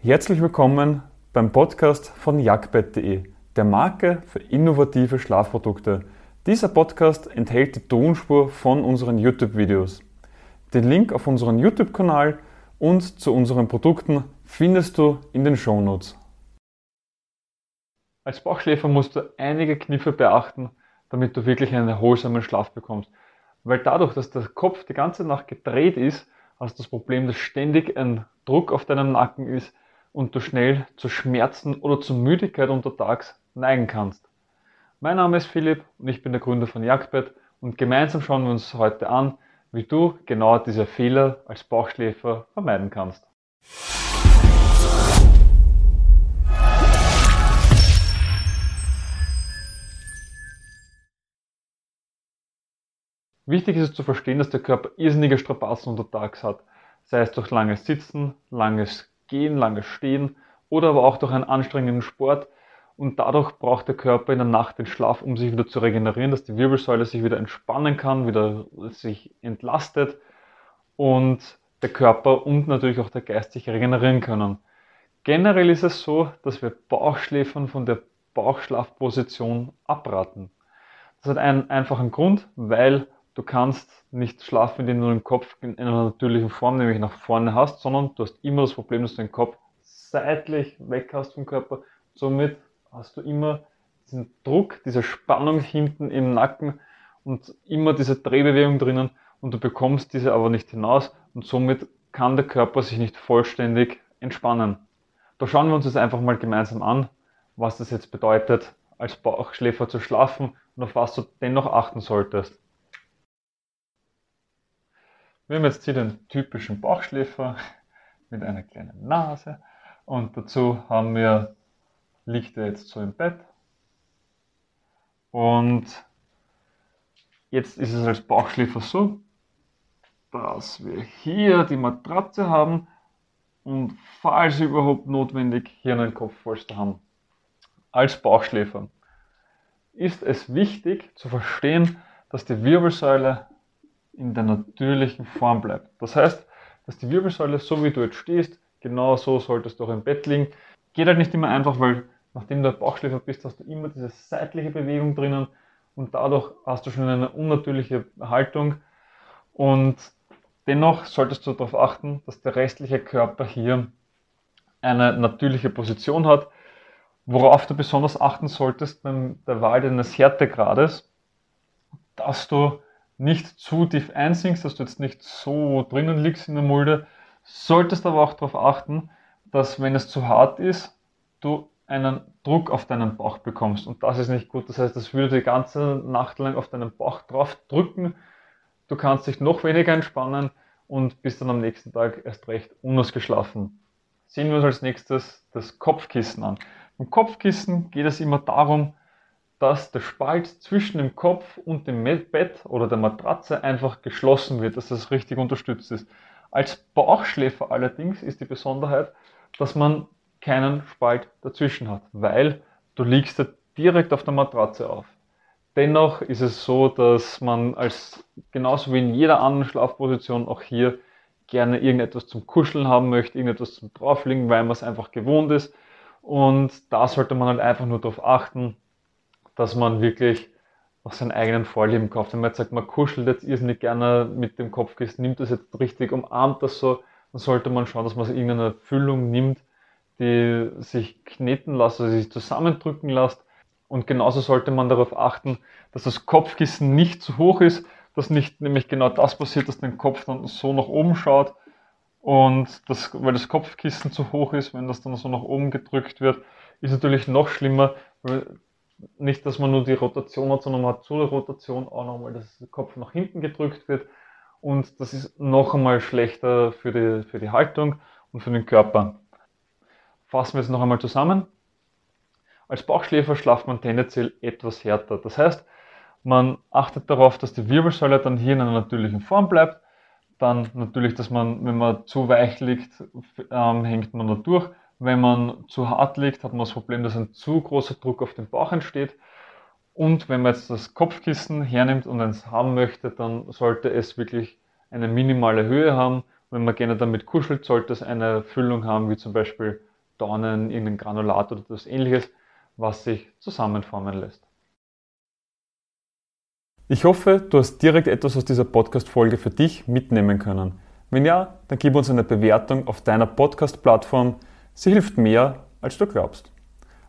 Herzlich willkommen beim Podcast von jagdbett.de, der Marke für innovative Schlafprodukte. Dieser Podcast enthält die Tonspur von unseren YouTube-Videos. Den Link auf unseren YouTube-Kanal und zu unseren Produkten findest du in den Shownotes. Als Bauchschläfer musst du einige Kniffe beachten, damit du wirklich einen erholsamen Schlaf bekommst. Weil dadurch, dass der Kopf die ganze Nacht gedreht ist, hast du das Problem, dass ständig ein Druck auf deinem Nacken ist, und du schnell zu Schmerzen oder zu Müdigkeit untertags neigen kannst. Mein Name ist Philipp und ich bin der Gründer von Jagdbett und gemeinsam schauen wir uns heute an, wie du genau diese Fehler als Bauchschläfer vermeiden kannst. Wichtig ist es zu verstehen, dass der Körper irrsinnige Strapazen untertags hat, sei es durch langes Sitzen, langes Gehen, langes Stehen oder aber auch durch einen anstrengenden Sport. Und dadurch braucht der Körper in der Nacht den Schlaf, um sich wieder zu regenerieren, dass die Wirbelsäule sich wieder entspannen kann, wieder sich entlastet und der Körper und natürlich auch der Geist sich regenerieren können. Generell ist es so, dass wir Bauchschläfern von der Bauchschlafposition abraten. Das hat einen einfachen Grund, weil du kannst nicht schlafen, indem du den Kopf in einer natürlichen Form, nämlich nach vorne hast, sondern du hast immer das Problem, dass du den Kopf seitlich weg hast vom Körper. Somit hast du immer diesen Druck, diese Spannung hinten im Nacken und immer diese Drehbewegung drinnen und du bekommst diese aber nicht hinaus und somit kann der Körper sich nicht vollständig entspannen. Da schauen wir uns jetzt einfach mal gemeinsam an, was das jetzt bedeutet, als Bauchschläfer zu schlafen und auf was du dennoch achten solltest. Wir haben jetzt hier den typischen Bauchschläfer mit einer kleinen Nase. Und dazu haben wir, liegt er jetzt so im Bett. Und jetzt ist es als Bauchschläfer so, dass wir hier die Matratze haben. Und falls überhaupt notwendig hier einen Kopfpolster haben. Als Bauchschläfer ist es wichtig zu verstehen, dass die Wirbelsäule in der natürlichen Form bleibt. Das heißt, dass die Wirbelsäule, so wie du jetzt stehst, genau so solltest du auch im Bett liegen. Geht halt nicht immer einfach, weil nachdem du Bauchschläfer bist, hast du immer diese seitliche Bewegung drinnen und dadurch hast du schon eine unnatürliche Haltung. Und dennoch solltest du darauf achten, dass der restliche Körper hier eine natürliche Position hat. Worauf du besonders achten solltest bei der Wahl deines Härtegrades, dass du nicht zu tief einsinkst, dass du jetzt nicht so drinnen liegst in der Mulde. Solltest aber auch darauf achten, dass wenn es zu hart ist, du einen Druck auf deinen Bauch bekommst. Und das ist nicht gut. Das heißt, das würde die ganze Nacht lang auf deinen Bauch drauf drücken. Du kannst dich noch weniger entspannen und bist dann am nächsten Tag erst recht unausgeschlafen. Sehen wir uns als nächstes das Kopfkissen an. Beim Kopfkissen geht es immer darum, dass der Spalt zwischen dem Kopf und dem Bett oder der Matratze einfach geschlossen wird, dass das richtig unterstützt ist. Als Bauchschläfer allerdings ist die Besonderheit, dass man keinen Spalt dazwischen hat, weil du liegst ja direkt auf der Matratze auf. Dennoch ist es so, dass man als genauso wie in jeder anderen Schlafposition auch hier gerne irgendetwas zum Kuscheln haben möchte, irgendetwas zum Drauflegen, weil man es einfach gewohnt ist. Und da sollte man halt einfach nur darauf achten, dass man wirklich nach seinen eigenen Vorlieben kauft. Wenn man jetzt sagt, man kuschelt jetzt irrsinnig gerne mit dem Kopfkissen, nimmt das jetzt richtig, umarmt das so, dann sollte man schauen, dass man irgendeine Füllung nimmt, die sich kneten lässt, also sich zusammendrücken lässt. Und genauso sollte man darauf achten, dass das Kopfkissen nicht zu hoch ist, dass nicht nämlich genau das passiert, dass dein Kopf dann so nach oben schaut und das, weil das Kopfkissen zu hoch ist, wenn das dann so nach oben gedrückt wird, ist natürlich noch schlimmer, weil nicht, dass man nur die Rotation hat, sondern man hat zu der Rotation auch nochmal, dass der Kopf nach hinten gedrückt wird. Und das ist noch einmal schlechter für die, für die Haltung und für den Körper. Fassen wir es noch einmal zusammen. Als Bauchschläfer schlaft man tendenziell etwas härter. Das heißt, man achtet darauf, dass die Wirbelsäule dann hier in einer natürlichen Form bleibt. Dann natürlich, dass man, wenn man zu weich liegt, ähm, hängt man da durch. Wenn man zu hart liegt, hat man das Problem, dass ein zu großer Druck auf den Bauch entsteht. Und wenn man jetzt das Kopfkissen hernimmt und eins haben möchte, dann sollte es wirklich eine minimale Höhe haben Wenn man gerne damit kuschelt, sollte es eine Füllung haben, wie zum Beispiel Dornen, irgendein Granulat oder etwas ähnliches, was sich zusammenformen lässt. Ich hoffe, du hast direkt etwas aus dieser Podcast-Folge für dich mitnehmen können. Wenn ja, dann gib uns eine Bewertung auf deiner Podcast-Plattform. Sie hilft mehr, als du glaubst.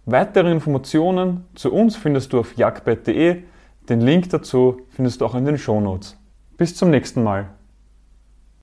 Weitere Informationen zu uns findest du auf jagdbett.de. Den Link dazu findest du auch in den Shownotes. Bis zum nächsten Mal.